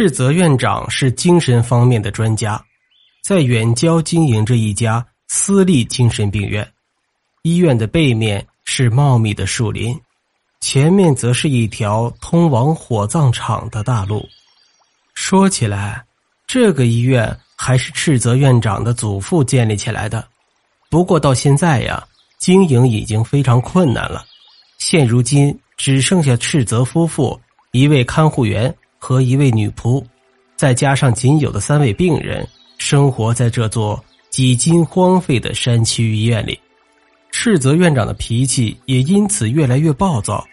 赤泽院长是精神方面的专家，在远郊经营着一家私立精神病院。医院的背面是茂密的树林，前面则是一条通往火葬场的大路。说起来，这个医院还是赤泽院长的祖父建立起来的，不过到现在呀，经营已经非常困难了。现如今只剩下赤泽夫妇一位看护员。和一位女仆，再加上仅有的三位病人，生活在这座几近荒废的山区医院里。赤泽院长的脾气也因此越来越暴躁，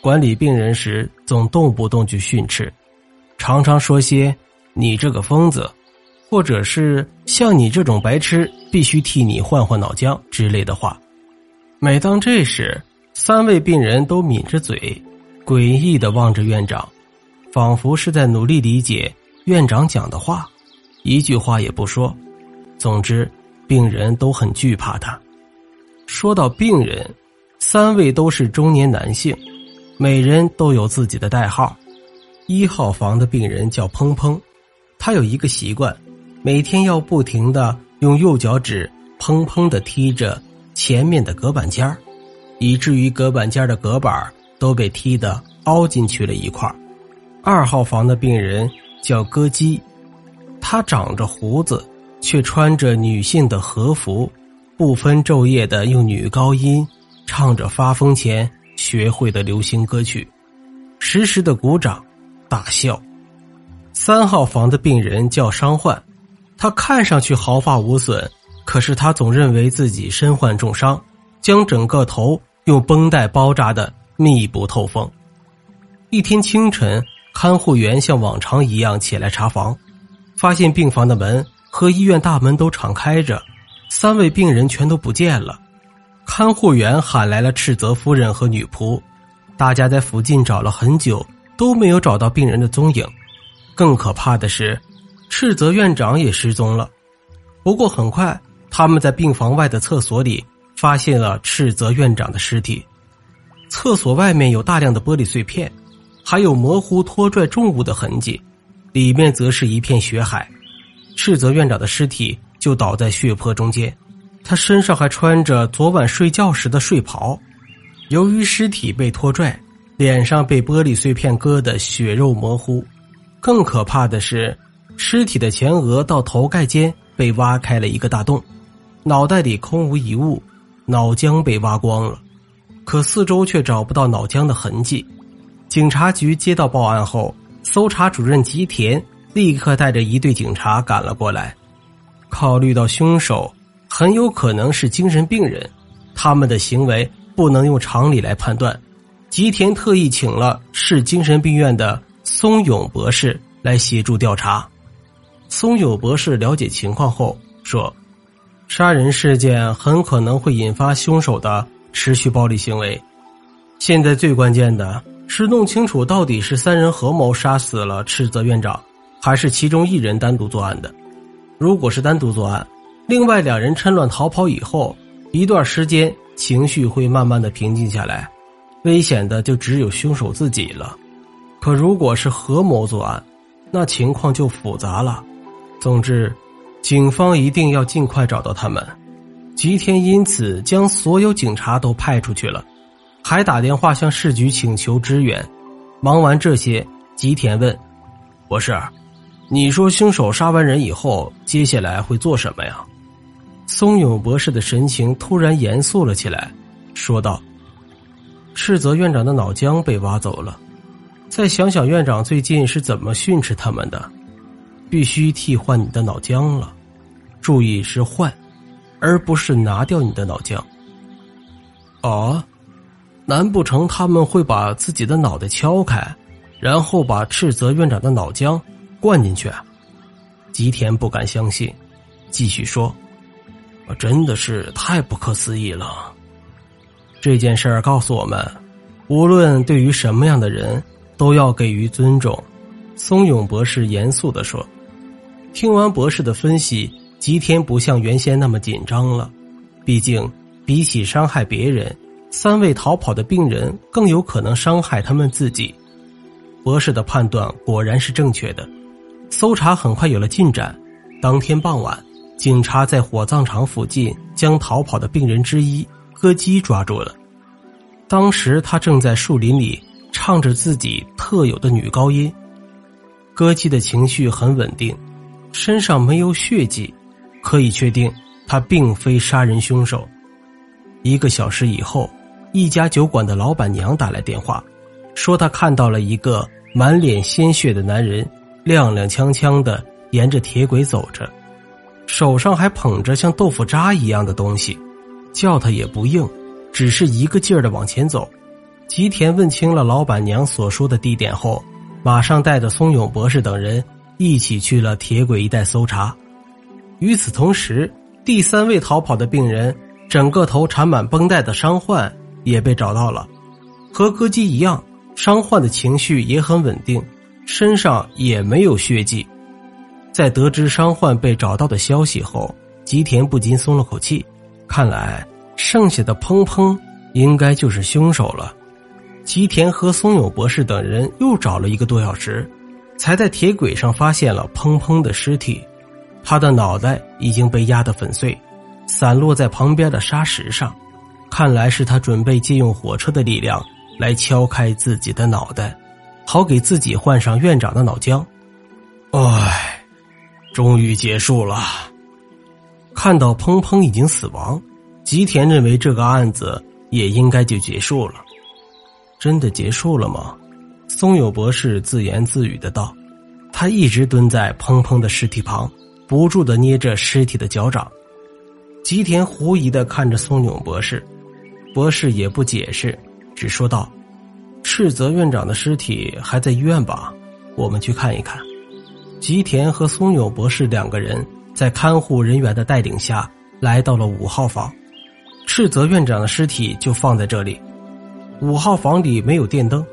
管理病人时总动不动就训斥，常常说些“你这个疯子”，或者是“像你这种白痴，必须替你换换脑浆”之类的话。每当这时，三位病人都抿着嘴，诡异的望着院长。仿佛是在努力理解院长讲的话，一句话也不说。总之，病人都很惧怕他。说到病人，三位都是中年男性，每人都有自己的代号。一号房的病人叫砰砰，他有一个习惯，每天要不停的用右脚趾砰砰的踢着前面的隔板间以至于隔板间的隔板都被踢得凹进去了一块二号房的病人叫歌姬，他长着胡子，却穿着女性的和服，不分昼夜的用女高音唱着发疯前学会的流行歌曲，时时的鼓掌大笑。三号房的病人叫伤患，他看上去毫发无损，可是他总认为自己身患重伤，将整个头用绷带包扎的密不透风。一天清晨。看护员像往常一样起来查房，发现病房的门和医院大门都敞开着，三位病人全都不见了。看护员喊来了赤泽夫人和女仆，大家在附近找了很久，都没有找到病人的踪影。更可怕的是，赤泽院长也失踪了。不过很快，他们在病房外的厕所里发现了赤泽院长的尸体，厕所外面有大量的玻璃碎片。还有模糊拖拽重物的痕迹，里面则是一片血海。赤泽院长的尸体就倒在血泊中间，他身上还穿着昨晚睡觉时的睡袍。由于尸体被拖拽，脸上被玻璃碎片割得血肉模糊。更可怕的是，尸体的前额到头盖间被挖开了一个大洞，脑袋里空无一物，脑浆被挖光了，可四周却找不到脑浆的痕迹。警察局接到报案后，搜查主任吉田立刻带着一队警察赶了过来。考虑到凶手很有可能是精神病人，他们的行为不能用常理来判断，吉田特意请了市精神病院的松永博士来协助调查。松永博士了解情况后说：“杀人事件很可能会引发凶手的持续暴力行为，现在最关键的。”是弄清楚到底是三人合谋杀死了赤泽院长，还是其中一人单独作案的。如果是单独作案，另外两人趁乱逃跑以后，一段时间情绪会慢慢的平静下来，危险的就只有凶手自己了。可如果是合谋作案，那情况就复杂了。总之，警方一定要尽快找到他们。吉田因此将所有警察都派出去了。还打电话向市局请求支援。忙完这些，吉田问：“博士，你说凶手杀完人以后，接下来会做什么呀？”松永博士的神情突然严肃了起来，说道：“赤泽院长的脑浆被挖走了，再想想院长最近是怎么训斥他们的，必须替换你的脑浆了。注意是换，而不是拿掉你的脑浆。”哦。难不成他们会把自己的脑袋敲开，然后把斥责院长的脑浆灌进去？吉田不敢相信，继续说：“真的是太不可思议了。这件事儿告诉我们，无论对于什么样的人，都要给予尊重。”松永博士严肃的说。听完博士的分析，吉田不像原先那么紧张了。毕竟，比起伤害别人。三位逃跑的病人更有可能伤害他们自己。博士的判断果然是正确的。搜查很快有了进展。当天傍晚，警察在火葬场附近将逃跑的病人之一歌姬抓住了。当时他正在树林里唱着自己特有的女高音。歌姬的情绪很稳定，身上没有血迹，可以确定他并非杀人凶手。一个小时以后，一家酒馆的老板娘打来电话，说她看到了一个满脸鲜血的男人，踉踉跄跄的沿着铁轨走着，手上还捧着像豆腐渣一样的东西，叫他也不应。只是一个劲儿的往前走，吉田问清了老板娘所说的地点后，马上带着松永博士等人一起去了铁轨一带搜查。与此同时，第三位逃跑的病人，整个头缠满绷带的伤患也被找到了。和歌姬一样，伤患的情绪也很稳定，身上也没有血迹。在得知伤患被找到的消息后，吉田不禁松了口气，看来。剩下的砰砰应该就是凶手了。吉田和松永博士等人又找了一个多小时，才在铁轨上发现了砰砰的尸体。他的脑袋已经被压得粉碎，散落在旁边的沙石上。看来是他准备借用火车的力量来敲开自己的脑袋，好给自己换上院长的脑浆。唉，终于结束了。看到砰砰已经死亡。吉田认为这个案子也应该就结束了，真的结束了吗？松友博士自言自语的道。他一直蹲在砰砰的尸体旁，不住的捏着尸体的脚掌。吉田狐疑的看着松永博士，博士也不解释，只说道：“赤泽院长的尸体还在医院吧？我们去看一看。”吉田和松永博士两个人在看护人员的带领下来到了五号房。赤泽院长的尸体就放在这里。五号房里没有电灯，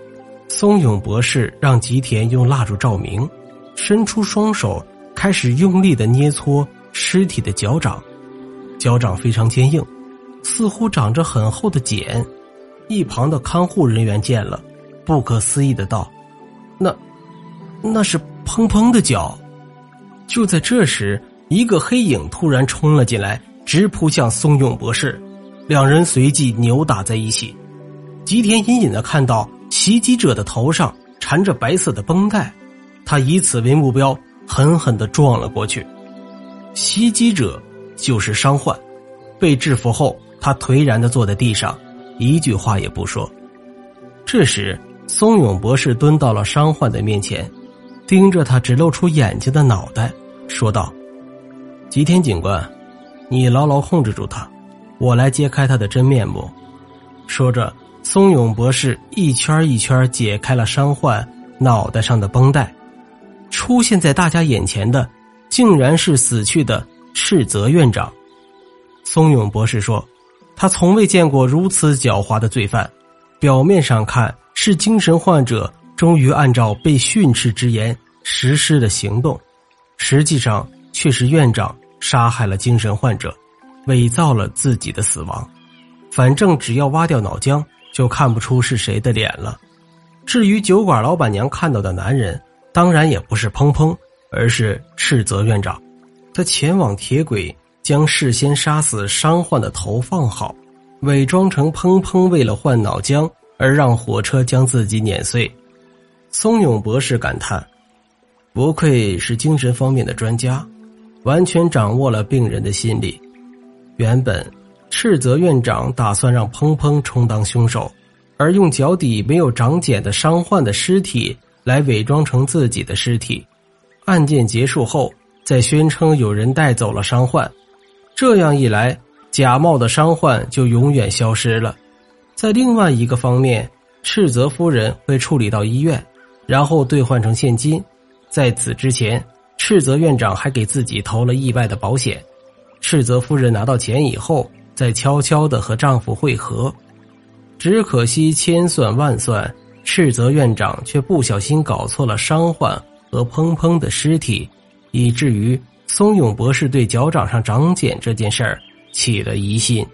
松永博士让吉田用蜡烛照明，伸出双手开始用力的捏搓尸体的脚掌，脚掌非常坚硬，似乎长着很厚的茧。一旁的看护人员见了，不可思议的道：“那，那是砰砰的脚。”就在这时，一个黑影突然冲了进来，直扑向松永博士。两人随即扭打在一起，吉田隐隐的看到袭击者的头上缠着白色的绷带，他以此为目标，狠狠的撞了过去。袭击者就是伤患，被制服后，他颓然的坐在地上，一句话也不说。这时，松永博士蹲到了伤患的面前，盯着他只露出眼睛的脑袋，说道：“吉田警官，你牢牢控制住他。”我来揭开他的真面目。说着，松永博士一圈一圈解开了伤患脑袋上的绷带，出现在大家眼前的，竟然是死去的赤泽院长。松永博士说：“他从未见过如此狡猾的罪犯。表面上看是精神患者终于按照被训斥之言实施了行动，实际上却是院长杀害了精神患者。”伪造了自己的死亡，反正只要挖掉脑浆，就看不出是谁的脸了。至于酒馆老板娘看到的男人，当然也不是砰砰，而是斥责院长。他前往铁轨，将事先杀死伤患的头放好，伪装成砰砰为了换脑浆而让火车将自己碾碎。松永博士感叹：“不愧是精神方面的专家，完全掌握了病人的心理。”原本，赤泽院长打算让砰砰充当凶手，而用脚底没有长茧的伤患的尸体来伪装成自己的尸体。案件结束后，再宣称有人带走了伤患，这样一来，假冒的伤患就永远消失了。在另外一个方面，赤泽夫人会处理到医院，然后兑换成现金。在此之前，赤泽院长还给自己投了意外的保险。赤泽夫人拿到钱以后，再悄悄的和丈夫会合，只可惜千算万算，赤泽院长却不小心搞错了伤患和砰砰的尸体，以至于松永博士对脚掌上长茧这件事儿起了疑心。